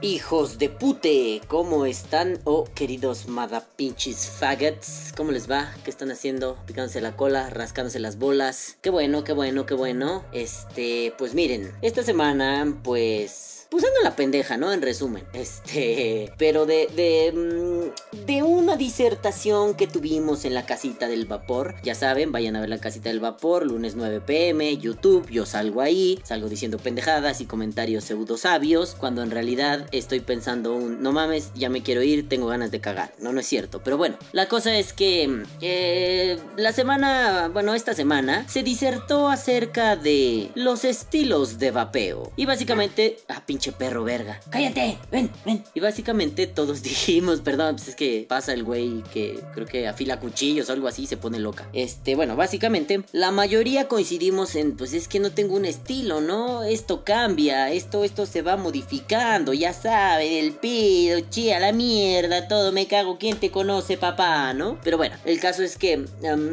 Hijos de pute, ¿cómo están? Oh, queridos madapinches faggots, ¿cómo les va? ¿Qué están haciendo? Picándose la cola, rascándose las bolas. Qué bueno, qué bueno, qué bueno. Este, pues miren, esta semana, pues Usando la pendeja, ¿no? En resumen. Este. Pero de. De. Mm, de una disertación que tuvimos en la casita del vapor. Ya saben, vayan a ver la casita del vapor. Lunes 9 pm. YouTube. Yo salgo ahí. Salgo diciendo pendejadas y comentarios pseudo sabios. Cuando en realidad estoy pensando un. No mames, ya me quiero ir. Tengo ganas de cagar. No, no es cierto. Pero bueno. La cosa es que. Eh, la semana. Bueno, esta semana. Se disertó acerca de. Los estilos de vapeo. Y básicamente. Ah, pinche perro verga. Cállate, ven, ven. Y básicamente todos dijimos, perdón, pues es que pasa el güey que creo que afila cuchillos o algo así y se pone loca. Este, bueno, básicamente la mayoría coincidimos en, pues es que no tengo un estilo, ¿no? Esto cambia, esto, esto se va modificando, ya sabe, el pido, chía, la mierda, todo, me cago, ¿quién te conoce, papá, no? Pero bueno, el caso es que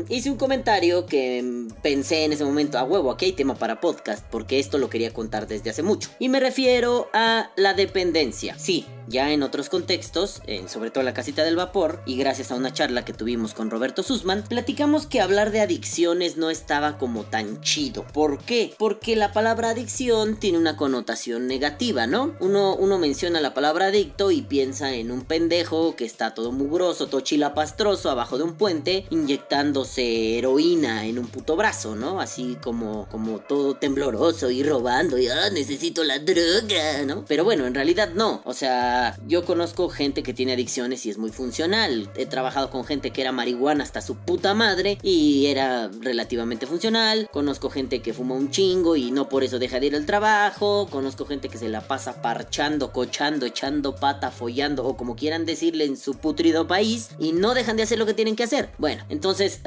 hice un comentario que pensé en ese momento, a huevo, aquí hay tema para podcast, porque esto lo quería contar desde hace mucho. Y me refiero a la dependencia. Sí, ya en otros contextos, sobre todo en la casita del vapor, y gracias a una charla que tuvimos con Roberto Sussman, platicamos que hablar de adicciones no estaba como tan chido. ¿Por qué? Porque la palabra adicción tiene una connotación negativa, ¿no? Uno, uno menciona la palabra adicto y piensa en un pendejo que está todo mugroso, todo chilapastroso abajo de un puente, inyectándose heroína en un puto brazo, ¿no? Así como, como todo tembloroso y robando y ah, necesito la droga, ¿no? Pero bueno, en realidad no. O sea, yo conozco gente que tiene adicciones y es muy funcional. He trabajado con gente que era marihuana hasta su puta madre y era relativamente funcional. Conozco gente que fuma un chingo y no por eso deja de ir al trabajo. Conozco gente que se la pasa parchando, cochando, echando pata, follando o como quieran decirle en su putrido país y no dejan de hacer lo que tienen que hacer. Bueno, entonces,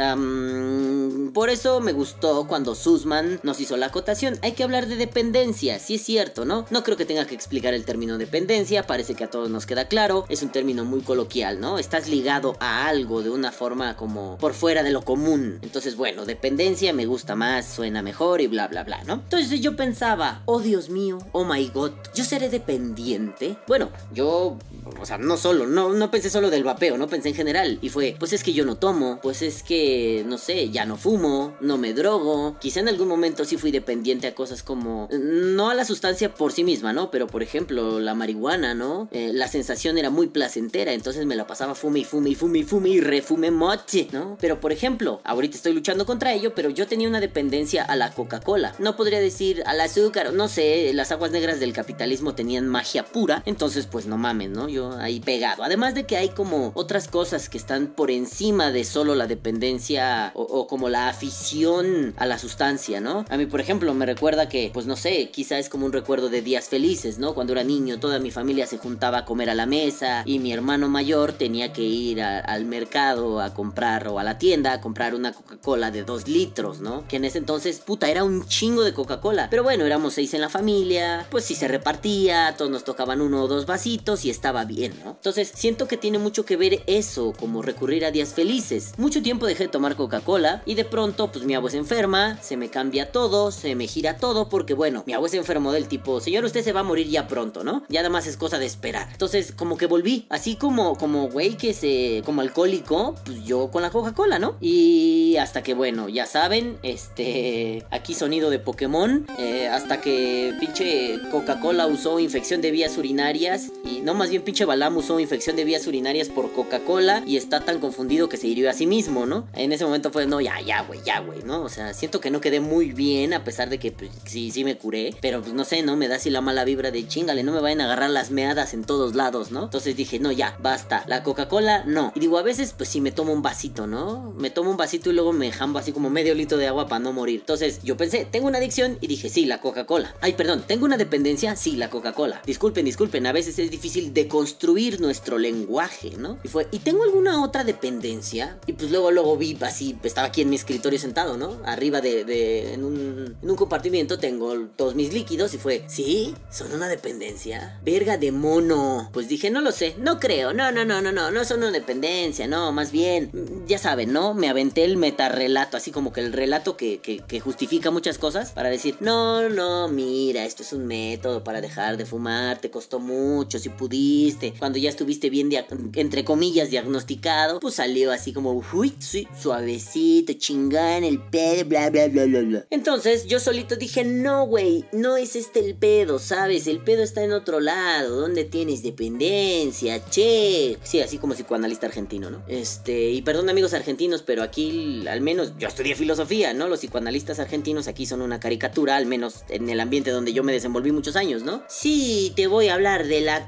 por eso me gustó cuando Sussman nos hizo la acotación. Hay que hablar de dependencia, si es cierto, ¿no? No creo que tenga que explicar el término dependencia, parece que a todos nos queda claro, es un término muy coloquial, ¿no? Estás ligado a algo de una forma como por fuera de lo común. Entonces, bueno, dependencia me gusta más, suena mejor y bla, bla, bla, ¿no? Entonces yo pensaba, oh Dios mío, oh my god, ¿yo seré dependiente? Bueno, yo, o sea, no solo, no, no pensé solo del vapeo, no pensé en general. Y fue, pues es que yo no tomo, pues es que, no sé, ya no fumo, no me drogo. Quizá en algún momento sí fui dependiente a cosas como, no a la sustancia por sí misma, ¿no? Pero por ejemplo, la marihuana, ¿no? Eh, la sensación era muy placentera, entonces me la pasaba fume y fume y fume y fume y refume moche, ¿no? Pero por ejemplo, ahorita estoy luchando contra ello, pero yo tenía una dependencia a la Coca-Cola. No podría decir al azúcar, no sé, las aguas negras del capitalismo tenían magia pura, entonces pues no mames, ¿no? Ahí pegado. Además de que hay como otras cosas que están por encima de solo la dependencia o, o como la afición a la sustancia, ¿no? A mí, por ejemplo, me recuerda que, pues no sé, quizá es como un recuerdo de días felices, ¿no? Cuando era niño, toda mi familia se juntaba a comer a la mesa y mi hermano mayor tenía que ir al mercado a comprar o a la tienda a comprar una Coca-Cola de 2 litros, ¿no? Que en ese entonces, puta, era un chingo de Coca-Cola. Pero bueno, éramos seis en la familia, pues si se repartía, todos nos tocaban uno o dos vasitos y estaba bien, ¿no? Entonces siento que tiene mucho que ver eso, como recurrir a días felices. Mucho tiempo dejé de tomar Coca-Cola y de pronto, pues mi abuela se enferma, se me cambia todo, se me gira todo, porque bueno, mi abuela se enfermó del tipo, señor, usted se va a morir ya pronto, ¿no? Ya nada más es cosa de esperar entonces, como que volví, así como, como güey que se, como alcohólico, pues yo con la Coca-Cola, ¿no? Y hasta que, bueno, ya saben, este, aquí sonido de Pokémon, eh, hasta que pinche Coca-Cola usó infección de vías urinarias, y no, más bien pinche Balam usó infección de vías urinarias por Coca-Cola, y está tan confundido que se hirió a sí mismo, ¿no? En ese momento fue, no, ya, ya, güey, ya, güey, ¿no? O sea, siento que no quedé muy bien, a pesar de que, pues, sí, sí me curé, pero pues no sé, ¿no? Me da así la mala vibra de chingale, no me vayan a agarrar las meadas en todos lados, ¿no? Entonces dije, no, ya, basta. La Coca-Cola, no. Y digo, a veces, pues sí me tomo un vasito, ¿no? Me tomo un vasito y luego me jambo así como medio litro de agua para no morir. Entonces yo pensé, tengo una adicción y dije, sí, la Coca-Cola. Ay, perdón, ¿tengo una dependencia? Sí, la Coca-Cola. Disculpen, disculpen, a veces es difícil deconstruir nuestro lenguaje, ¿no? Y fue, ¿y tengo alguna otra dependencia? Y pues luego, luego vi así, estaba aquí en mi escritorio sentado, ¿no? Arriba de, de en, un, en compartimiento tengo todos mis líquidos y fue, ¿sí? ¿Son una dependencia? Verga, demonio no? Pues dije, no lo sé, no creo, no, no, no, no, no, no es una dependencia, no, más bien, ya saben, ¿no? Me aventé el metarrelato, así como que el relato que, que, justifica muchas cosas para decir, no, no, mira, esto es un método para dejar de fumar, te costó mucho, si pudiste, cuando ya estuviste bien, entre comillas, diagnosticado, pues salió así como, uy, sí, suavecito, chingán, el pedo, bla, bla, bla, bla, bla. Entonces yo solito dije, no, güey, no es este el pedo, ¿sabes? El pedo está en otro lado, donde tienes dependencia, che. Sí, así como psicoanalista argentino, ¿no? Este, y perdón amigos argentinos, pero aquí al menos yo estudié filosofía, ¿no? Los psicoanalistas argentinos aquí son una caricatura, al menos en el ambiente donde yo me desenvolví muchos años, ¿no? Sí, te voy a hablar de la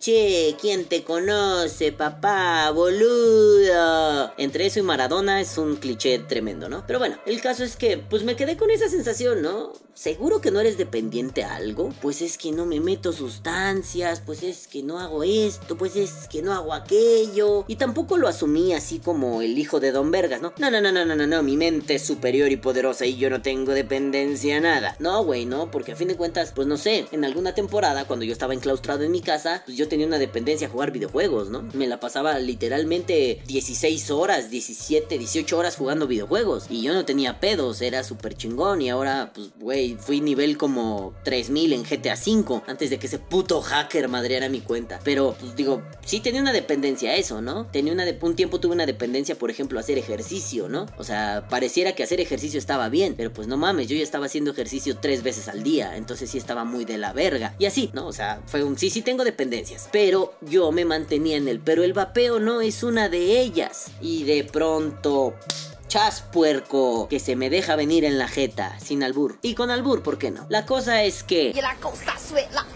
che, ¿quién te conoce, papá, boludo? Entre eso y Maradona es un cliché tremendo, ¿no? Pero bueno, el caso es que, pues me quedé con esa sensación, ¿no? ¿Seguro que no eres dependiente a algo? Pues es que no me meto sustancias, pues es que no hago esto, pues es que no hago aquello. Y tampoco lo asumí así como el hijo de Don Vergas, ¿no? No, no, no, no, no, no, no, mi mente es superior y poderosa y yo no tengo dependencia a nada. No, güey, no, porque a fin de cuentas, pues no sé, en alguna temporada cuando yo estaba enclaustrado en mi casa, pues yo tenía una dependencia a jugar videojuegos, ¿no? Me la pasaba literalmente 16 horas, 17, 18 horas jugando videojuegos y yo no tenía pedos, era súper chingón y ahora, pues, güey, fui nivel como 3000 en GTA V antes de que ese puto hacker madreara mi cuenta. Pero, pues digo, sí tenía una dependencia a eso, ¿no? Tenía una de un tiempo tuve una dependencia, por ejemplo, a hacer ejercicio, ¿no? O sea, pareciera que hacer ejercicio estaba bien, pero pues no mames, yo ya estaba haciendo ejercicio tres veces al día, entonces sí estaba muy de la verga. Y así, ¿no? O sea, fue un sí, sí tengo dependencias, pero yo me mantenía en él, pero el vapeo no es una de ellas. Y de pronto chas puerco que se me deja venir en la jeta, sin albur. Y con albur, ¿por qué no? La cosa es que... Y la cosa la.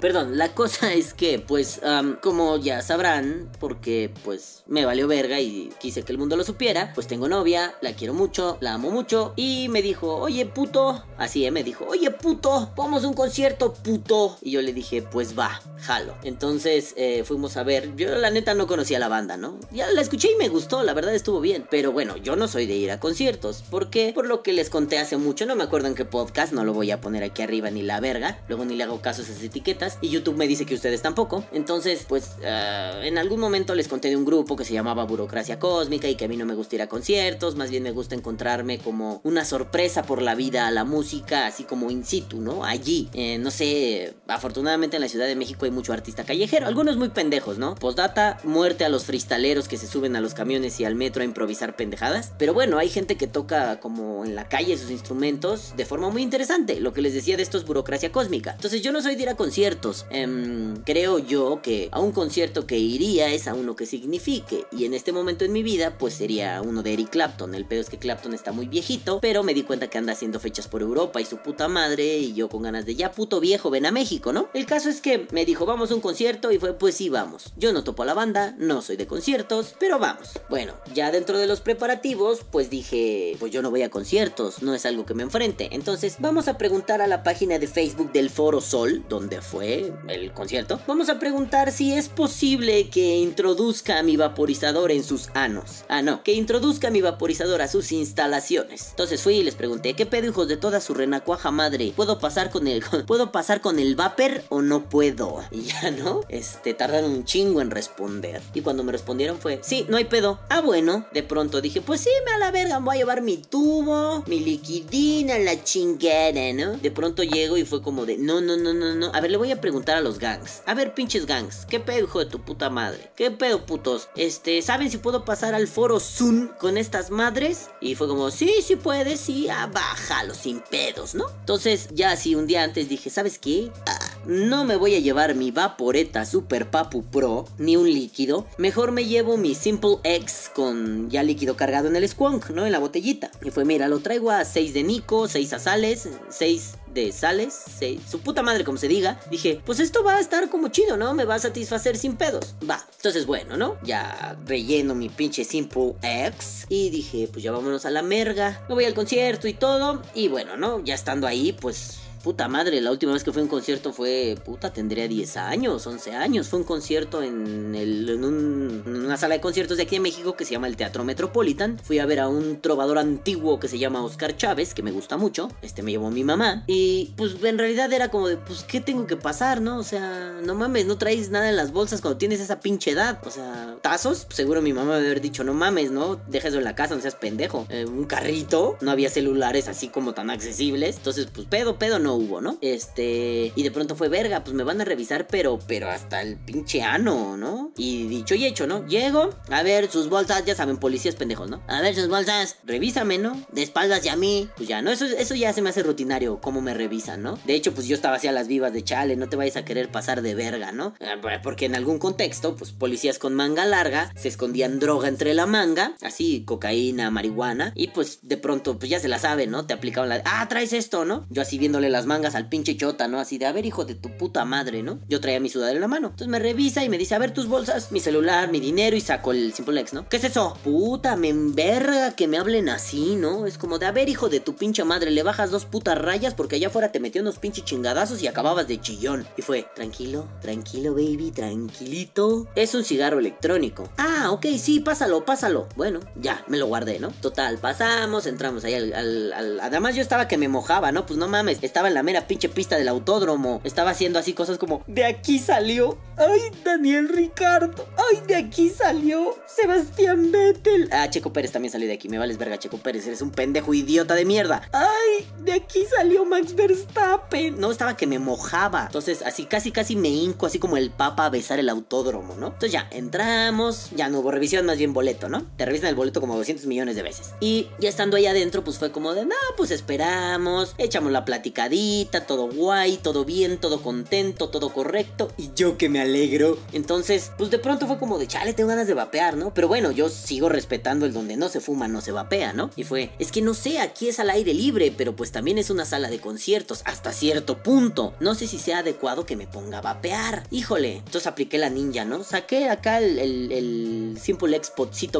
Perdón, la cosa es que, pues, como ya sabrán, porque pues me valió verga y quise que el mundo lo supiera, pues tengo novia, la quiero mucho, la amo mucho, y me dijo, oye puto, así eh, me dijo, oye puto, vamos a un concierto, puto. Y yo le dije, pues va, jalo. Entonces eh, fuimos a ver, yo la neta no conocía la banda, ¿no? Ya la escuché y me gustó, la verdad estuvo bien, pero bueno, yo no soy de ir a conciertos, porque por lo que les conté hace mucho, no me acuerdo en qué podcast, no lo voy a poner aquí arriba ni la verga, luego ni le hago caso a esas etiquetas y YouTube me dice que ustedes tampoco. Entonces, pues eh, en algún momento les conté de un grupo que se llamaba Burocracia Cósmica y que a mí no me gusta ir a conciertos, más bien me gusta encontrarme como una sorpresa por la vida a la música, así como in situ, ¿no? Allí, eh, no sé, afortunadamente en la Ciudad de México hay mucho artista callejero, algunos muy pendejos, ¿no? Postdata, muerte a los freestaleros que se suben a los camiones y al metro a improvisar pendejadas. Pero bueno, hay gente que toca como en la calle sus instrumentos de forma muy interesante, lo que les decía de esto es burocracia cósmica. Entonces yo no soy de ir a conciertos, Em, creo yo que a un concierto que iría es a uno que signifique. Y en este momento en mi vida, pues sería uno de Eric Clapton. El pedo es que Clapton está muy viejito, pero me di cuenta que anda haciendo fechas por Europa y su puta madre. Y yo con ganas de ya puto viejo, ven a México, ¿no? El caso es que me dijo, vamos a un concierto. Y fue, pues sí, vamos. Yo no topo a la banda, no soy de conciertos, pero vamos. Bueno, ya dentro de los preparativos, pues dije, pues yo no voy a conciertos, no es algo que me enfrente. Entonces, vamos a preguntar a la página de Facebook del Foro Sol, donde fue el concierto, vamos a preguntar si es posible que introduzca mi vaporizador en sus anos. Ah, no, que introduzca mi vaporizador a sus instalaciones. Entonces fui y les pregunté, ¿qué pedo hijos de toda su renacuaja madre? ¿Puedo pasar con el puedo pasar con el vapor o no puedo? Y ya no, este tardaron un chingo en responder. Y cuando me respondieron fue, "Sí, no hay pedo." Ah, bueno, de pronto dije, "Pues sí, me a la verga, voy a llevar mi tubo, mi liquidina, la chingada, ¿no?" De pronto llego y fue como de, "No, no, no, no, no. A ver, le voy a preguntar a los gangs. A ver, pinches gangs, ¿qué pedo, hijo de tu puta madre? ¿Qué pedo, putos? Este, ¿saben si puedo pasar al foro Zoom con estas madres? Y fue como, sí, sí puedes, sí, ah, bájalo sin pedos, ¿no? Entonces, ya así un día antes dije, ¿sabes qué? Ah, no me voy a llevar mi Vaporeta Super Papu Pro, ni un líquido. Mejor me llevo mi Simple X con ya líquido cargado en el Squonk, ¿no? En la botellita. Y fue, mira, lo traigo a 6 de Nico, 6 a Sales, 6 sales, su puta madre como se diga, dije, pues esto va a estar como chido, ¿no? Me va a satisfacer sin pedos. Va, entonces bueno, ¿no? Ya relleno mi pinche Simple X y dije, pues ya vámonos a la merga, me voy al concierto y todo. Y bueno, ¿no? Ya estando ahí, pues puta madre, la última vez que fui a un concierto fue, puta, tendría 10 años, 11 años. Fue un concierto en, el, en, un, una sala de conciertos de aquí en México que se llama el Teatro Metropolitan. Fui a ver a un trovador antiguo que se llama Oscar Chávez, que me gusta mucho. Este me llevó mi mamá. Y pues en realidad era como de, pues, ¿qué tengo que pasar, no? O sea, no mames, no traes nada en las bolsas cuando tienes esa pinche edad. O sea, tazos, seguro mi mamá me haber dicho, no mames, ¿no? Deja eso en la casa, no seas pendejo. Eh, un carrito, no había celulares así como tan accesibles. Entonces, pues pedo, pedo no hubo, ¿no? Este, y de pronto fue verga, pues me van a revisar, pero, pero hasta el pinche ano, ¿no? Y dicho y hecho, ¿no? Llego, a ver sus bolsas, ya saben, policías pendejos, ¿no? A ver sus bolsas, revísame, ¿no? De espaldas y a mí, pues ya, ¿no? Eso, eso ya se me hace rutinario, cómo me revisan, ¿no? De hecho, pues yo estaba así a las vivas de chale, no te vayas a querer pasar de verga, ¿no? Eh, porque en algún contexto, pues policías con manga larga se escondían droga entre la manga, así cocaína, marihuana, y pues de pronto, pues ya se la saben, ¿no? Te aplicaban la, ah, traes esto, ¿no? Yo así viéndole las mangas al pinche chota, ¿no? Así de, a ver, hijo de tu puta madre, ¿no? Yo traía mi sudadera en la mano. Entonces me revisa y me dice, a ver tus bolsas, mi celular, mi dinero, y saco el Simple X, ¿no? ¿Qué es eso? Puta, me enverga que me hablen así, ¿no? Es como de, a ver, hijo de tu pinche madre, le bajas dos putas rayas porque allá afuera te metió unos pinches chingadazos y acababas de chillón. Y fue, tranquilo, tranquilo, baby, tranquilito. Es un cigarro electrónico. Ah, ok, sí, pásalo, pásalo. Bueno, ya, me lo guardé, ¿no? Total, pasamos, entramos ahí al, Además yo estaba que me mojaba, ¿no? Pues no mames, estaba en la mera pinche pista del autódromo. Estaba haciendo así cosas como, de aquí salió. Ay, Daniel Ricardo. Ay, de aquí salió Sebastián Vettel. Ah, Checo Pérez también salió de aquí. Me vales verga, Checo Pérez. Eres un pendejo idiota de mierda. Ay, de aquí salió Max Verstappen. No, estaba que me mojaba. Entonces, así casi, casi me hinco, así como el papa a besar el autódromo, ¿no? Entonces ya, entramos. Ya no hubo revisión, más bien boleto, ¿no? Te revisan el boleto como 200 millones de veces. Y ya estando ahí adentro, pues fue como de, no, pues esperamos. Echamos la platicadita, todo guay, todo bien, todo contento, todo correcto. Y yo que me alegro. Entonces, pues de pronto fue como de, chale, tengo ganas de vapear, ¿no? Pero bueno, yo sigo respetando el donde no se fuma, no se vapea, ¿no? Y fue, es que no sé, aquí es al aire libre, pero pues también es una sala de conciertos, hasta cierto punto. No sé si sea adecuado que me ponga a vapear. Híjole, entonces apliqué la ninja, ¿no? Saqué acá el, el, el Simple X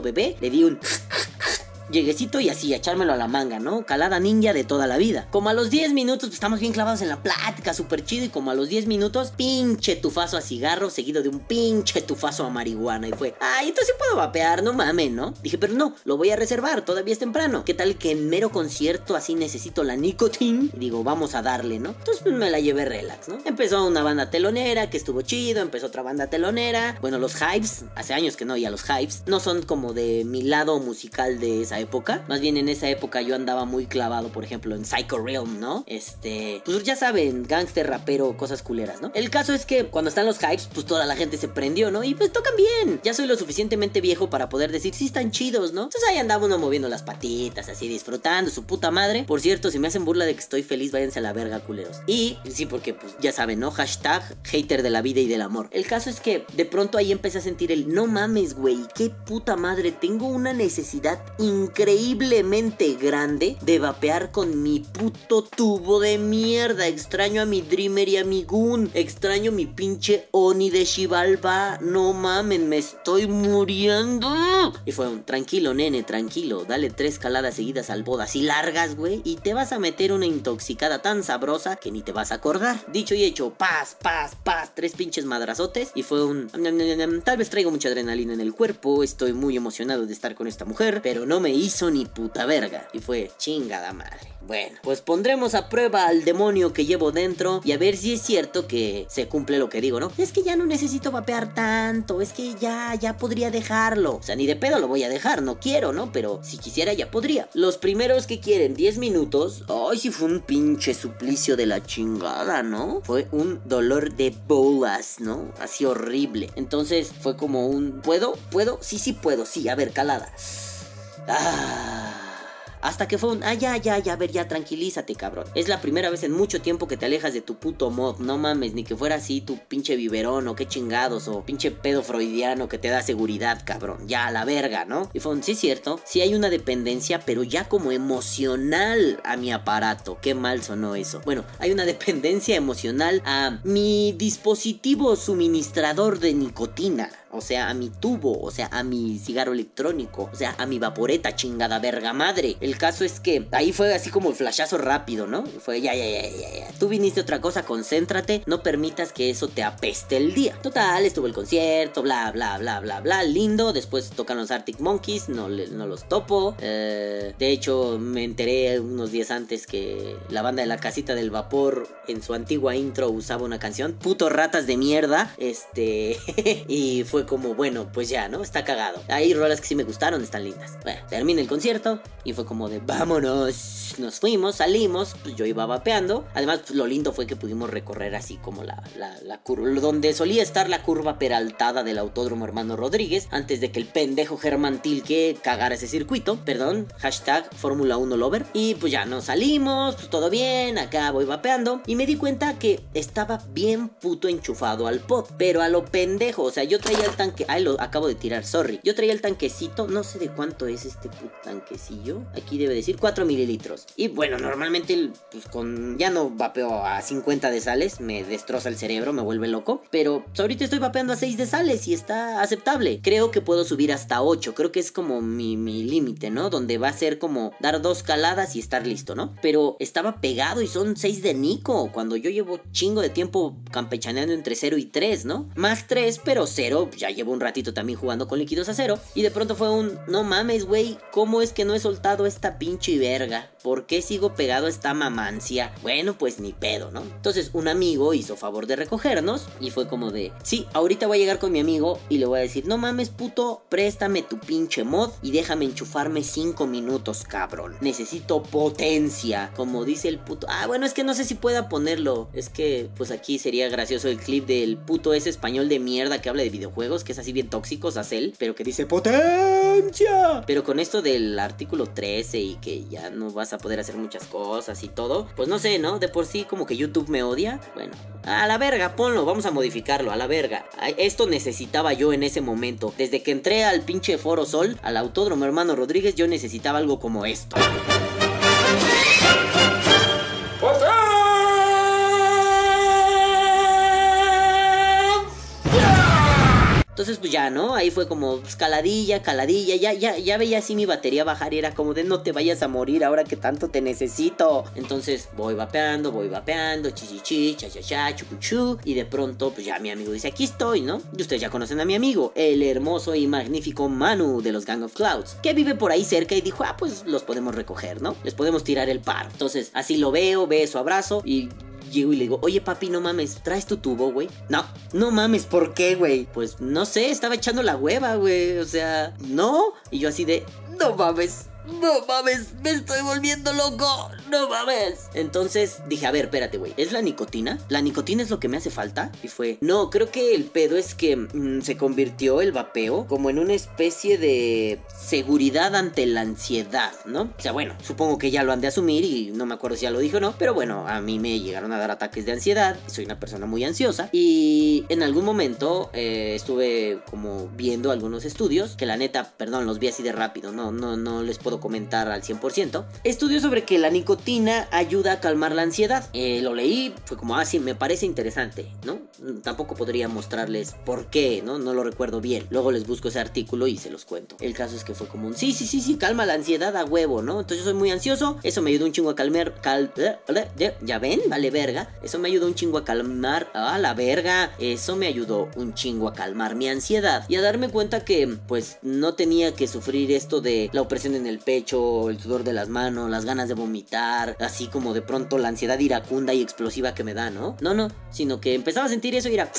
bebé, le di un lleguecito y así, echármelo a la manga, ¿no? Calada ninja de toda la vida. Como a los 10 minutos, pues estamos bien clavados en la plática, súper chido. Y como a los 10 minutos, pinche tufazo a cigarro, seguido de un pinche tufazo a marihuana. Y fue, ay, entonces puedo vapear, no mames, ¿no? Dije, pero no, lo voy a reservar, todavía es temprano. ¿Qué tal que en mero concierto así necesito la nicotina? Y digo, vamos a darle, ¿no? Entonces pues, me la llevé relax, ¿no? Empezó una banda telonera que estuvo chido, empezó otra banda telonera. Bueno, los Hypes, hace años que no a los Hypes, no son como de mi lado musical de esa época. Más bien en esa época yo andaba muy clavado, por ejemplo, en Psycho Realm, ¿no? Este, pues ya saben, gangster, rapero, cosas culeras, ¿no? El caso es que cuando están los hypes, pues toda la gente se prendió, ¿no? Y pues tocan bien. Ya soy lo suficientemente viejo para poder decir, sí están chidos, ¿no? Entonces ahí andaba uno moviendo las patitas, así disfrutando, su puta madre. Por cierto, si me hacen burla de que estoy feliz, váyanse a la verga, culeros. Y sí, porque pues ya saben, ¿no? Hashtag hater de la vida y del amor. El caso es que de pronto ahí empecé a sentir el, no mames, güey, qué puta madre, tengo una necesidad increíble increíblemente grande de vapear con mi puto tubo de mierda. Extraño a mi Dreamer y a mi Goon. Extraño mi pinche Oni de Shivalba. No mamen, me estoy muriendo. Y fue un tranquilo, nene, tranquilo. Dale tres caladas seguidas al boda así largas, güey. Y te vas a meter una intoxicada tan sabrosa que ni te vas a acordar. Dicho y hecho, paz, paz, paz. Tres pinches madrazotes. Y fue un. Tal vez traigo mucha adrenalina en el cuerpo. Estoy muy emocionado de estar con esta mujer. Pero no me hizo ni puta verga. Y fue chingada madre. Bueno, pues pondremos a prueba al demonio que llevo dentro y a ver si es cierto que se cumple lo que digo, ¿no? Es que ya no necesito vapear tanto, es que ya, ya podría dejarlo. O sea, ni de pedo lo voy a dejar, no quiero, ¿no? Pero si quisiera ya podría. Los primeros que quieren 10 minutos, ay, si fue un pinche suplicio de la chingada, ¿no? Fue un dolor de bolas, ¿no? Así horrible. Entonces fue como un, ¿puedo? ¿Puedo? Sí, sí puedo, sí, a ver, calada. Ah. Hasta que fue un, ah, ya, ya, ya, a ver, ya, tranquilízate, cabrón. Es la primera vez en mucho tiempo que te alejas de tu puto mod, no mames, ni que fuera así tu pinche biberón o qué chingados o pinche pedo freudiano que te da seguridad, cabrón. Ya, a la verga, ¿no? Y fue un, sí, cierto, sí hay una dependencia, pero ya como emocional a mi aparato. Qué mal sonó eso. Bueno, hay una dependencia emocional a mi dispositivo suministrador de nicotina. O sea, a mi tubo, o sea, a mi cigarro electrónico, o sea, a mi vaporeta, chingada verga madre. El caso es que ahí fue así como el flashazo rápido, ¿no? Fue ya, ya, ya, ya, ya. Tú viniste otra cosa, concéntrate, no permitas que eso te apeste el día. Total, estuvo el concierto, bla, bla, bla, bla, bla, lindo. Después tocan los Arctic Monkeys, no, los topo. Eh, de hecho, me enteré unos días antes que la banda de la casita del vapor en su antigua intro usaba una canción, puto ratas de mierda, este, y fue como, bueno, pues ya, ¿no? Está cagado. Hay rolas que sí me gustaron, están lindas. Bueno, termina el concierto y fue como de, vámonos, nos fuimos, salimos, pues yo iba vapeando. Además, pues, lo lindo fue que pudimos recorrer así como la, la, curva, donde solía estar la curva peraltada del autódromo hermano Rodríguez, antes de que el pendejo Germán Tilke cagara ese circuito, perdón, hashtag Fórmula 1 Lover. Y pues ya nos salimos, pues todo bien, acá voy vapeando. Y me di cuenta que estaba bien puto enchufado al pot, pero a lo pendejo, o sea, yo traía el tanque, ay, lo acabo de tirar, sorry. Yo traía el tanquecito, no sé de cuánto es este tanquecillo, aquí debe decir 4 mililitros. Y bueno, normalmente, pues con, ya no vapeo a 50 de sales, me destroza el cerebro, me vuelve loco, pero ahorita estoy vapeando a 6 de sales y está aceptable. Creo que puedo subir hasta 8, creo que es como mi, mi límite, ¿no? Donde va a ser como dar dos caladas y estar listo, ¿no? Pero estaba pegado y son 6 de Nico, cuando yo llevo chingo de tiempo campechaneando entre 0 y 3, ¿no? Más 3, pero 0, ya llevo un ratito también jugando con líquidos a 0. Y de pronto fue un, no mames, güey, ¿cómo es que no he soltado esta pinche verga? ¿Por qué sigo pegado a esta mamancia? Bueno, pues ni pedo, ¿no? Entonces un amigo hizo favor de recogernos y fue como de, sí, ahorita voy a llegar con mi amigo y le voy a decir, no mames, puto, préstame tu pinche mod y déjame enchufarme 5 minutos, cabrón. Necesito potencia, como dice el puto. Ah, bueno, es que no sé si pueda ponerlo. Es que, pues aquí sería gracioso el clip del puto ese español de mierda que habla de videojuegos, que es así bien tóxicos, Cell, pero que dice potencia. Pero con esto del artículo 13 y que ya no vas a poder hacer muchas cosas y todo, pues no sé, ¿no? De por sí como que YouTube me odia. Bueno, a la verga, ponlo, vamos a modificarlo, a la verga. Esto necesitaba yo en ese momento. Desde que entré al pinche Foro Sol, al Autódromo Hermano Rodríguez, yo necesitaba algo como esto. Entonces, pues ya, ¿no? Ahí fue como escaladilla, caladilla. Ya, ya, ya veía así mi batería bajar y era como de no te vayas a morir ahora que tanto te necesito. Entonces voy vapeando, voy vapeando, chichichi, cha cha cha, chucuchú. Y de pronto, pues ya mi amigo dice, aquí estoy, ¿no? Y ustedes ya conocen a mi amigo, el hermoso y magnífico Manu de los Gang of Clouds, que vive por ahí cerca y dijo, ah, pues los podemos recoger, ¿no? Les podemos tirar el paro. Entonces, así lo veo, beso, abrazo y llego y le digo, oye papi, no mames, ¿traes tu tubo, güey? No, no mames, ¿por qué, güey? Pues no sé, estaba echando la hueva, güey, o sea, no. Y yo así de, no mames, no mames, me estoy volviendo loco. No mames. Entonces dije, a ver, espérate, güey. ¿Es la nicotina? ¿La nicotina es lo que me hace falta? Y fue, no, creo que el pedo es que mm, se convirtió el vapeo como en una especie de seguridad ante la ansiedad, ¿no? O sea, bueno, supongo que ya lo han de asumir y no me acuerdo si ya lo dijo o no, pero bueno, a mí me llegaron a dar ataques de ansiedad. Soy una persona muy ansiosa y en algún momento eh, estuve como viendo algunos estudios que la neta, perdón, los vi así de rápido, no, no, no les puedo comentar al 100%. Estudio sobre que la nicotina ayuda a calmar la ansiedad. Eh, lo leí, fue como, ah, sí, me parece interesante, ¿no? Tampoco podría mostrarles por qué, ¿no? No lo recuerdo bien. Luego les busco ese artículo y se los cuento. El caso es que fue como un, sí, sí, sí, sí, calma la ansiedad a huevo, ¿no? Entonces yo soy muy ansioso, eso me ayudó un chingo a calmar, cal, ya ven, vale verga. Eso me ayudó un chingo a calmar, a la verga. Eso me ayudó un chingo a calmar mi ansiedad y a darme cuenta que, pues, no tenía que sufrir esto de la opresión en el pecho, el sudor de las manos, las ganas de vomitar, así como de pronto la ansiedad iracunda y explosiva que me da, ¿no? No, no, sino que empezaba a sentir eso y era...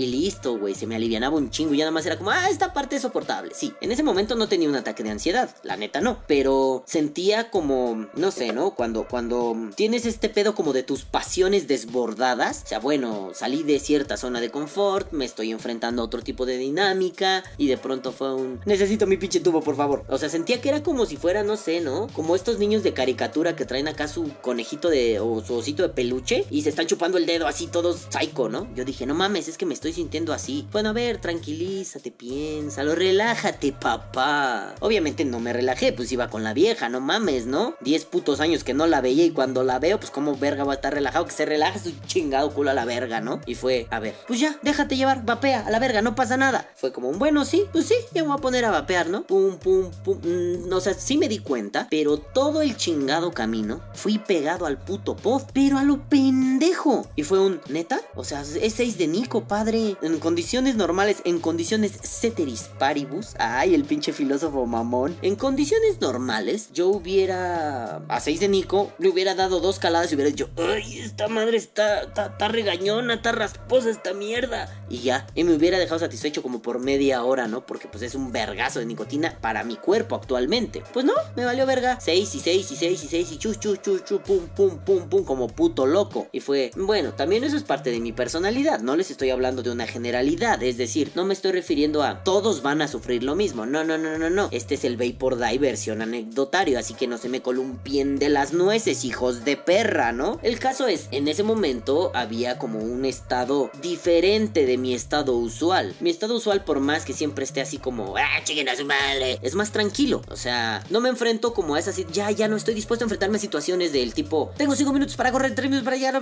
Y listo, güey, se me alivianaba un chingo y ya nada más era como, ah, esta parte es soportable. Sí, en ese momento no tenía un ataque de ansiedad, la neta no, pero sentía como, no sé, ¿no? Cuando, cuando tienes este pedo como de tus pasiones desbordadas, o sea, bueno, salí de cierta zona de confort, me estoy enfrentando a otro tipo de dinámica y de pronto fue un, necesito mi pinche tubo, por favor. O sea, sentía que era como si fuera, no sé, ¿no? Como estos niños de caricatura que traen acá su conejito de, o su osito de peluche y se están chupando el dedo así todos psycho, ¿no? Yo dije, no mames, es que me estoy sintiendo así. Bueno, a ver, tranquilízate, piénsalo, relájate, papá. Obviamente no me relajé, pues iba con la vieja, no mames, ¿no? Diez putos años que no la veía y cuando la veo, pues como verga va a estar relajado, que se relaje su chingado culo a la verga, ¿no? Y fue, a ver, pues ya, déjate llevar, vapea, a la verga, no pasa nada. Fue como un, bueno, sí, pues sí, ya me voy a poner a vapear, ¿no? Pum, pum, pum. Mm, o sea, sí me di cuenta, pero todo el chingado camino fui pegado al puto pod, pero a lo pendejo. Y fue un, ¿neta? O sea, es 6 de Nico, padre. En condiciones normales, en condiciones ceteris paribus. Ay, el pinche filósofo mamón. En condiciones normales, yo hubiera, a 6 de Nico, le hubiera dado dos caladas y hubiera dicho, ay, esta madre está, está, está regañona, está rasposa esta mierda. Y ya, y me hubiera dejado satisfecho como por media hora, ¿no? Porque pues es un vergazo de nicotina para mi cuerpo actualmente. Pues no, me valió verga. 6 y 6 y 6 y 6 y chus, chus, chus, chus, pum, pum, pum, pum, como puto loco. Y fue, bueno, también eso es parte de mi personalidad. No les estoy hablando de una generalidad. Es decir, no me estoy refiriendo a todos van a sufrir lo mismo. No, no, no, no, no. Este es el Vapor Die versión anecdotario. Así que no se me columpien de las nueces, hijos de perra, ¿no? El caso es, en ese momento había como un estado diferente de mi estado usual. Mi estado usual, por más que siempre esté así como, ah, chiquen su madre, es más tranquilo. O sea, no me enfrento como a esas, ya, ya no estoy dispuesto a enfrentarme a situaciones del tipo, tengo 5 minutos para correr, 3 minutos para allá.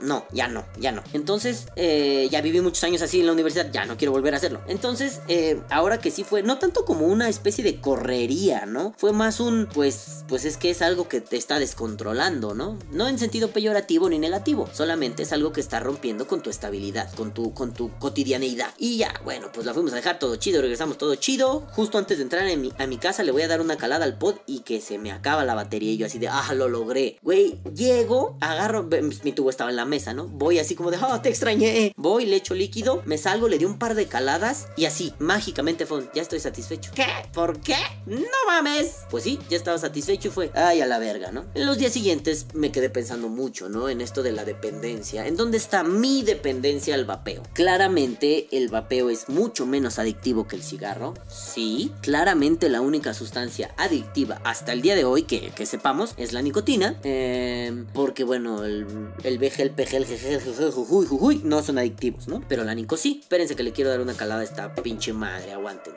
No, ya no, ya no. Entonces, eh, ya viví muchos años así en la universidad, ya no quiero volver a hacerlo. Entonces, eh, ahora que sí fue, no tanto como una especie de correría, ¿no? Fue más un, pues, pues es que es algo que te está descontrolando, ¿no? No en sentido peyorativo ni negativo, solamente es algo que está rompiendo con tu estabilidad, con tu, con tu cotidianeidad. Y ya, bueno, pues la fuimos a dejar todo chido, regresamos todo chido. Justo antes de entrar en mi, a mi casa le voy a dar una calada al pod y que se me acaba la batería y yo así de, ah, lo logré. Güey, llego, agarro, mi tubo estaba en la mesa, ¿no? Voy así como de, ah, te extrañé. Voy, le echo líquido, me salgo, le di un par de caladas y así, mágicamente fue ya estoy satisfecho. ¿Qué? ¿Por qué? No mames. Pues sí, ya estaba satisfecho y fue, ay, a la verga, ¿no? En los días siguientes me quedé pensando mucho, ¿no? En esto de la dependencia. ¿En dónde está mi dependencia al vapeo? Claramente el vapeo es mucho menos adictivo que el cigarro. Sí, claramente la única sustancia adictiva hasta el día de hoy que, que sepamos es la nicotina. Eh, porque bueno, el, el BG, el PG, el GG, el jujuy, no son adictivos, Pero la nico sí. Espérense que le quiero dar una calada a esta pinche madre, aguanten.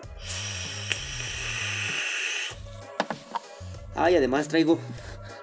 Ay, además traigo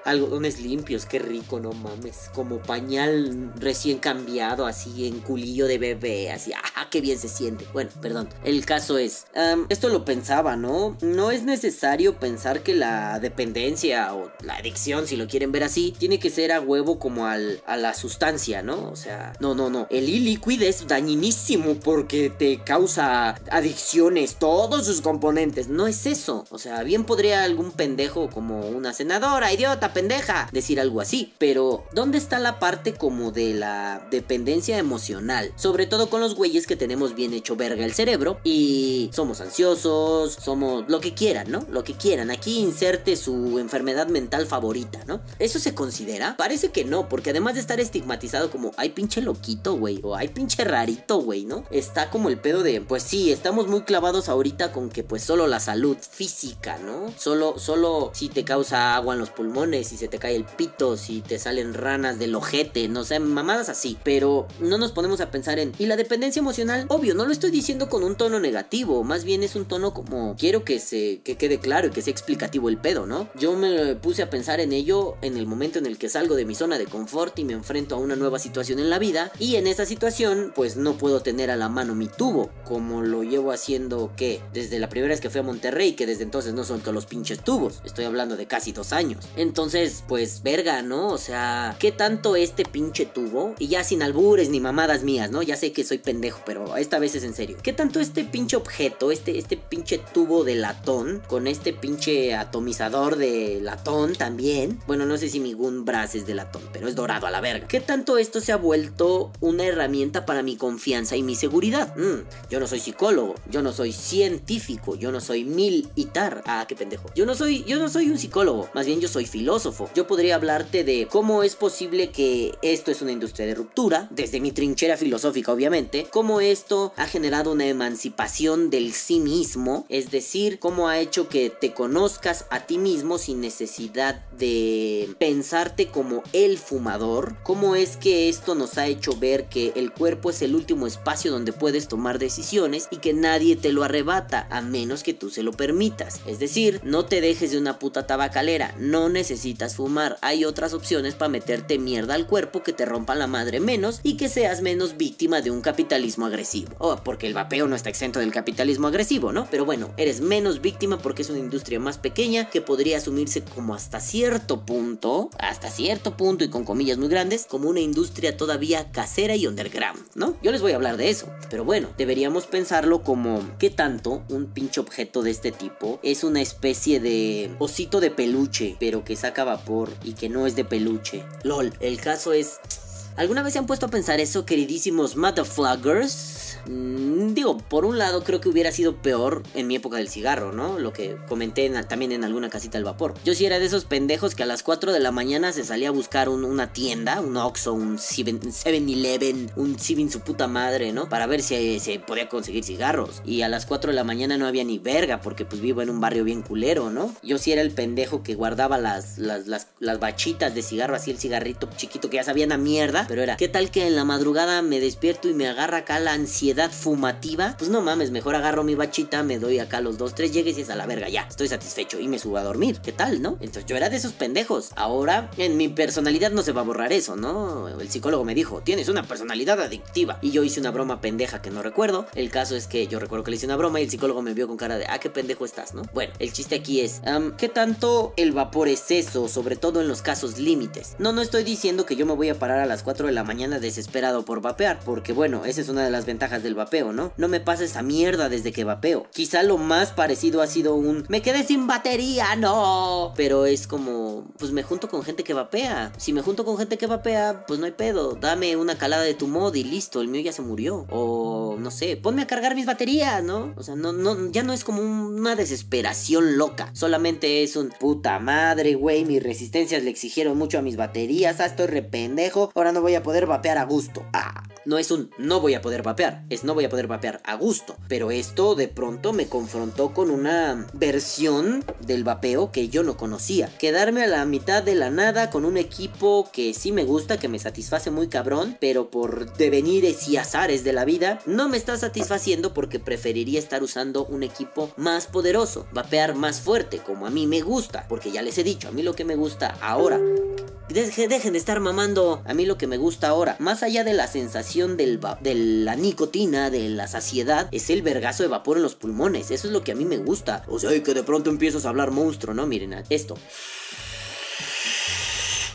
algodones limpios, qué rico, no mames. Como pañal recién cambiado, así en culillo de bebé, así, ah, qué bien se siente. Bueno, perdón. El caso es, esto lo pensaba, ¿no? No es necesario pensar que la dependencia o la adicción, si lo quieren ver así, tiene que ser a huevo como al, a la sustancia, ¿no? O sea, no, no, no. El e-liquid es dañinísimo porque te causa adicciones, todos sus componentes. No es eso. O sea, bien podría algún pendejo como una senadora, idiota, pendeja, decir algo así. Pero, ¿dónde está la parte como de la dependencia emocional? Sobre todo con los güeyes que tenemos bien hecho verga el cerebro y somos ansiosos, somos lo que quieran, ¿no? Lo que quieran. Aquí inserte su enfermedad mental favorita, ¿no? ¿Eso se considera? Parece que no, porque además de estar estigmatizado como, ay pinche loquito, güey, o ay pinche rarito, güey, ¿no? Está como el pedo de, pues sí, estamos muy clavados ahorita con que pues solo la salud física, ¿no? Solo, solo si te causa agua en los pulmones, si se te cae el pito, si te salen ranas del ojete, no sé, mamadas así. Pero no nos ponemos a pensar en, ¿y la dependencia emocional? Obvio, no lo estoy diciendo con un tono negativo, más bien es un tono como, quiero que se, que quede claro y que sea explicativo el pedo, ¿no? Yo me puse a pensar en ello en el momento en el que salgo de mi zona de confort y me enfrento a una nueva situación en la vida. Y en esa situación, pues no puedo tener a la mano mi tubo, como lo llevo haciendo, que Desde la primera vez que fui a Monterrey, que desde entonces no suelto los pinches tubos. Estoy hablando de casi dos años. Entonces, pues, verga, ¿no? O sea, ¿qué tanto este pinche tubo? Y ya sin albures ni mamadas mías, ¿no? Ya sé que soy pendejo, pero esta vez es en serio. ¿Qué tanto este pinche objeto, este, este pinche tubo de latón, con este pinche atomizador de latón también? Bueno, no sé si mi Gunbras es de latón, pero es dorado a la verga. ¿Qué tanto esto se ha vuelto una herramienta para mi confianza y mi seguridad? Mm, yo no soy psicólogo, yo no soy científico, yo no soy militar. Ah, qué pendejo. Yo no soy, yo no soy un psicólogo, más bien yo soy filósofo Yo podría hablarte de cómo es posible que esto es una industria de ruptura, desde mi trinchera filosófica obviamente, cómo esto ha generado una emancipación del sí mismo, es decir, cómo ha hecho que te conozcas a ti mismo sin necesidad de pensarte como el fumador, cómo es que esto nos ha hecho ver que el cuerpo es el último espacio donde puedes tomar decisiones y que nadie te lo arrebata a menos que tú se lo permitas. Es decir, no te dejes de una puta tabacalera, no necesitas fumar, hay otras opciones para meterte mierda al cuerpo que te rompan la madre menos y que seas menos víctima de un capitalismo agresivo. Oh, porque el vapeo no está exento del capitalismo agresivo, ¿no? Pero bueno, eres menos víctima porque es una industria más pequeña que podría asumirse como hasta cierto punto, hasta cierto punto y con comillas muy grandes, como una industria todavía casera y underground, ¿no? Yo les voy a hablar de eso, pero bueno, deberíamos pensarlo como qué tanto un pinche objeto de este tipo es una especie de osito de peluche, pero que saca vapor y que no es de peluche. LOL, el caso es... ¿Alguna vez se han puesto a pensar eso, queridísimos motherfuckers? Mm, digo, por un lado creo que hubiera sido peor en mi época del cigarro, ¿no? Lo que comenté también en alguna casita del vapor. Yo sí era de esos pendejos que a las 4 de la mañana se salía a buscar una tienda, un Oxxo, un 7-Eleven, un Sivin su puta madre, ¿no? Para ver si se podía conseguir cigarros. Y a las 4 de la mañana no había ni verga porque pues vivo en un barrio bien culero, ¿no? Yo sí era el pendejo que guardaba las, las, las, las bachitas de cigarro, así el cigarrito chiquito que ya sabían a mierda. Pero era, ¿qué tal que en la madrugada me despierto y me agarra acá la ansiedad? Fumativa, pues no mames, mejor agarro mi bachita, me doy acá los dos, tres llegues y es a la verga, ya, estoy satisfecho y me subo a dormir. ¿Qué tal, no? Entonces yo era de esos pendejos. Ahora, en mi personalidad no se va a borrar eso, ¿no? El psicólogo me dijo, tienes una personalidad adictiva. Y yo hice una broma pendeja que no recuerdo. El caso es que yo recuerdo que le hice una broma y el psicólogo me vio con cara de, ah, qué pendejo estás, ¿no? Bueno, el chiste aquí es, ¿qué tanto el vapor es eso? Sobre todo en los casos límites. No, no estoy diciendo que yo me voy a parar a las 4 de la mañana desesperado por vapear, porque bueno, esa es una de las ventajas de el vapeo, ¿no? No me pasa esa mierda desde que vapeo. Quizá lo más parecido ha sido un me quedé sin batería, no. Pero es como, pues me junto con gente que vapea. Si me junto con gente que vapea, pues no hay pedo. Dame una calada de tu mod y listo, el mío ya se murió. O no sé, ponme a cargar mis baterías, ¿no? O sea, no, no, ya no es como una desesperación loca. Solamente es un puta madre, güey. Mis resistencias le exigieron mucho a mis baterías. Ah, estoy rependejo. Ahora no voy a poder vapear a gusto. Ah, no es un no voy a poder vapear no voy a poder vapear a gusto. Pero esto de pronto me confrontó con una versión del vapeo que yo no conocía. Quedarme a la mitad de la nada con un equipo que sí me gusta, que me satisface muy cabrón, pero por devenires y azares de la vida, no me está satisfaciendo porque preferiría estar usando un equipo más poderoso, vapear más fuerte, como a mí me gusta, porque ya les he dicho, a mí lo que me gusta ahora Dejen de estar mamando a mí lo que me gusta ahora. Más allá de la sensación del de la nicotina, de la saciedad, es el vergazo de vapor en los pulmones. Eso es lo que a mí me gusta. O sea, que de pronto empiezas a hablar monstruo, ¿no? Miren esto.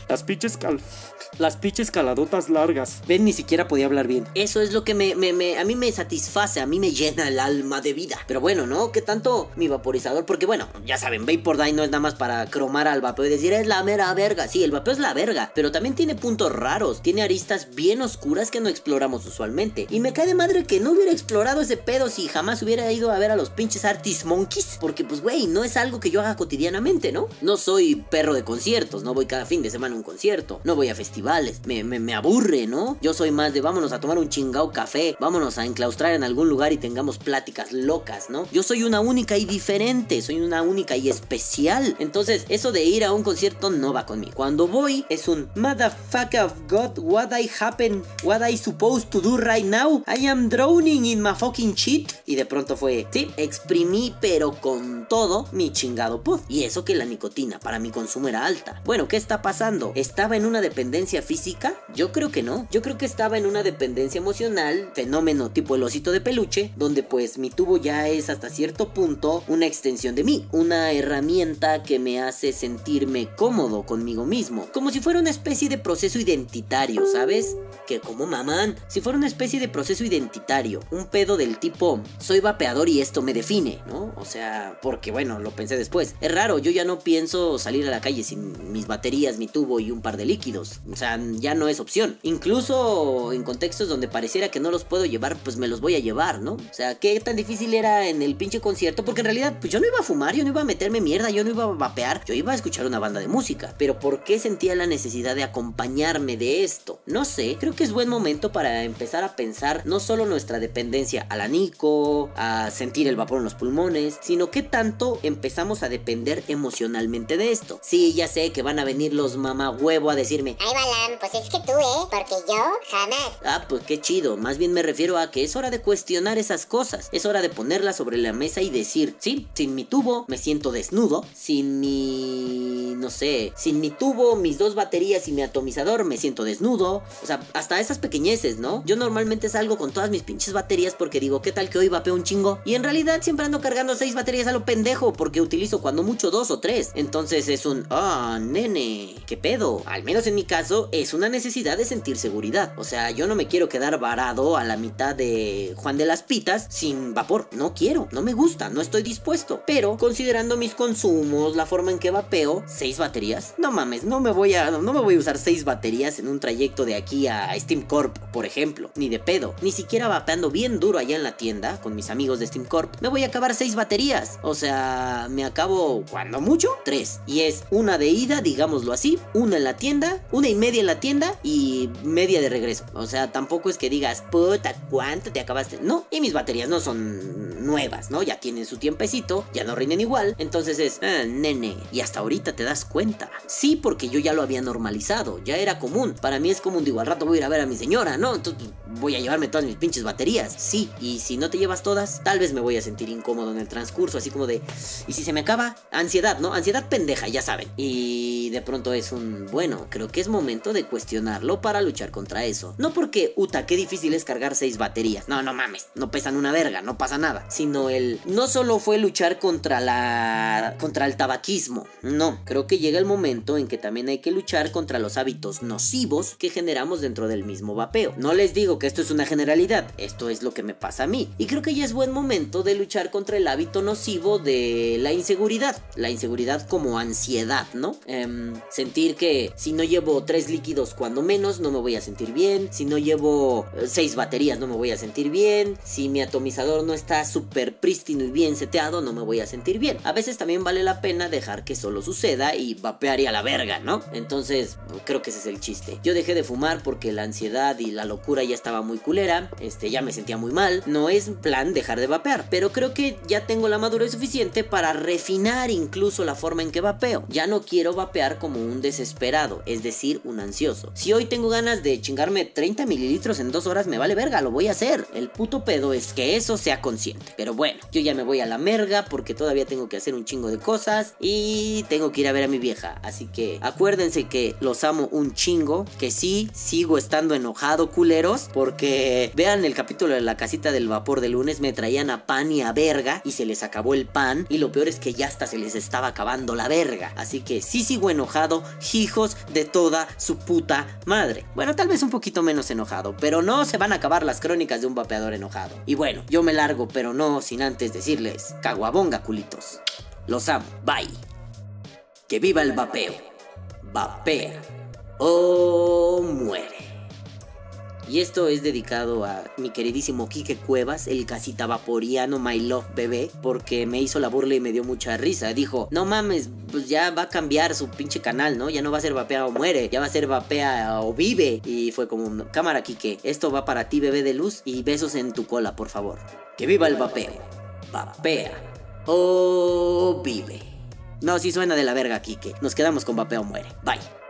Las pinches cal las pinches caladotas largas. Ven, ni siquiera podía hablar bien. Eso es lo que me, me, a mí me satisface, a mí me llena el alma de vida. Pero bueno, ¿no? ¿Qué tanto mi vaporizador? Porque bueno, ya saben, Vapor no es nada más para cromar al vapeo y decir es la mera verga. Sí, el vapeo es la verga, pero también tiene puntos raros, tiene aristas bien oscuras que no exploramos usualmente. Y me cae de madre que no hubiera explorado ese pedo si jamás hubiera ido a ver a los pinches Artist Monkeys. Porque pues, güey, no es algo que yo haga cotidianamente, ¿no? No soy perro de conciertos, no voy cada fin de semana a un concierto, no voy a festivales me, aburre, ¿no? Yo soy más de vámonos a tomar un chingao café, vámonos a enclaustrar en algún lugar y tengamos pláticas locas, ¿no? Yo soy una única y diferente, soy una única y especial. Entonces, eso de ir a un concierto no va conmigo. Cuando voy, es un motherfucker of God, what I happen, what I supposed to do right now. I am drowning in my fucking shit. Y de pronto fue, sí, exprimí, pero con todo mi chingado pod. Y eso que la nicotina para mi consumo era alta. Bueno, ¿qué está pasando? Estaba en una dependencia física? Yo creo que no. Yo creo que estaba en una dependencia emocional, fenómeno tipo el osito de peluche, donde pues mi tubo ya es hasta cierto punto una extensión de mí, una herramienta que me hace sentirme cómodo conmigo mismo, como si fuera una especie de proceso identitario, ¿sabes? Que como mamán, si fuera una especie de proceso identitario, un pedo del tipo, soy vapeador y esto me define, ¿no? O sea, porque bueno, lo pensé después. Es raro, yo ya no pienso salir a la calle sin mis baterías, mi tubo y un par de líquidos O ya no es opción. Incluso en contextos donde pareciera que no los puedo llevar, pues me los voy a llevar, ¿no? O sea, qué tan difícil era en el pinche concierto, porque en realidad, pues yo no iba a fumar, yo no iba a meterme mierda, yo no iba a vapear, yo iba a escuchar una banda de música. Pero ¿por qué sentía la necesidad de acompañarme de esto? No sé, creo que es buen momento para empezar a pensar no solo nuestra dependencia al anico, a sentir el vapor en los pulmones, sino qué tanto empezamos a depender emocionalmente de esto. Sí, ya sé que van a venir los mamá huevo a decirme, Ay, Pues es que tú, ¿eh? Porque yo jamás. Ah, pues qué chido. Más bien me refiero a que es hora de cuestionar esas cosas. Es hora de ponerlas sobre la mesa y decir, sí, sin mi tubo me siento desnudo. Sin mi... no sé. Sin mi tubo, mis dos baterías y mi atomizador me siento desnudo. O sea, hasta esas pequeñeces, ¿no? Yo normalmente salgo con todas mis pinches baterías porque digo, ¿qué tal que hoy vapeo un chingo? Y en realidad siempre ando cargando seis baterías a lo pendejo porque utilizo cuando mucho dos o tres. Entonces es un, ah, nene, ¿qué pedo? Al menos en mi caso es una necesidad de sentir seguridad. O sea, yo no me quiero quedar varado a la mitad de Juan de las Pitas sin vapor. No quiero, no me gusta, no estoy dispuesto. Pero considerando mis consumos, la forma en que vapeo, seis baterías. No mames, no me voy a, no me voy a usar seis baterías en un trayecto de aquí a Steam Corp, por ejemplo. Ni de pedo. Ni siquiera vapeando bien duro allá en la tienda con mis amigos de Steam Corp. Me voy a acabar seis baterías. O sea, me acabo, cuando mucho, tres. Y es una de ida, digámoslo así, una en la tienda, una y media en la tienda y media de regreso. O sea, tampoco es que digas, puta, ¿cuánto te acabaste? No, y mis baterías no son nuevas, ¿no? Ya tienen su tiempecito, ya no rinden igual. Entonces es, ah, nene, y hasta ahorita te das cuenta. Sí, porque yo ya lo había normalizado, ya era común. Para mí es común, digo, al rato voy a ir a ver a mi señora, ¿no? Entonces voy a llevarme todas mis pinches baterías. Sí, y si no te llevas todas, tal vez me voy a sentir incómodo en el transcurso, así como de, ¿y si se me acaba? Ansiedad, ¿no? Ansiedad pendeja, ya saben. Y de pronto es un, bueno, creo que es momento de cuestionarlo para luchar contra eso. No porque, uta, qué difícil es cargar seis baterías. No, no mames, no pesan una verga, no pasa nada. Sino el, no solo fue luchar contra la, contra el tabaquismo. No, creo que llega el momento en que también hay que luchar contra los hábitos nocivos que generamos dentro del mismo vapeo. No les digo que esto es una generalidad, esto es lo que me pasa a mí. Y creo que ya es buen momento de luchar contra el hábito nocivo de la inseguridad. La inseguridad como ansiedad, ¿no? Em, sentir que si no llevo tres líquidos cuando menos no me voy a sentir bien. Si no llevo eh, seis baterías no me voy a sentir bien. Si mi atomizador no está súper prístino y bien seteado no me voy a sentir bien. A veces también vale la pena dejar que solo suceda y vapear y a la verga, ¿no? Entonces creo que ese es el chiste. Yo dejé de fumar porque la ansiedad y la locura ya estaba muy culera. Este, ya me sentía muy mal. No es plan dejar de vapear. Pero creo que ya tengo la madurez suficiente para refinar incluso la forma en que vapeo. Ya no quiero vapear como un desesperado, es decir, un ansioso. Si hoy tengo ganas de chingarme 30 mililitros en dos horas, me vale verga, lo voy a hacer. El puto pedo es que eso sea consciente. Pero bueno, yo ya me voy a la merga porque todavía tengo que hacer un chingo de cosas y tengo que ir a ver a mi vieja. Así que acuérdense que los amo un chingo, que sí, sigo estando enojado, culeros, porque vean el capítulo de la casita del vapor de lunes, me traían a pan y a verga y se les acabó el pan y lo peor es que ya hasta se les estaba acabando la verga. Así que sí sigo enojado, hijos de toda su puta madre. Bueno, tal vez un poquito menos enojado, pero no se van a acabar las crónicas de un vapeador enojado. Y bueno, yo me largo, pero no sin antes decirles, caguabonga culitos. Los amo, bye. Que viva el vapeo. Vapea o muere. Y esto es dedicado a mi queridísimo Quique Cuevas, el casita vaporiano My Love Bebé, porque me hizo la burla y me dio mucha risa. Dijo, no mames, pues ya va a cambiar su pinche canal, ¿no? Ya no va a ser vapea o muere, ya va a ser vapea o vive. Y fue como, cámara Quique, esto va para ti bebé de luz y besos en tu cola, por favor. Que viva el vapeo. Vapea o vive. No, si suena de la verga, Quique. Nos quedamos con vapea o muere. Bye.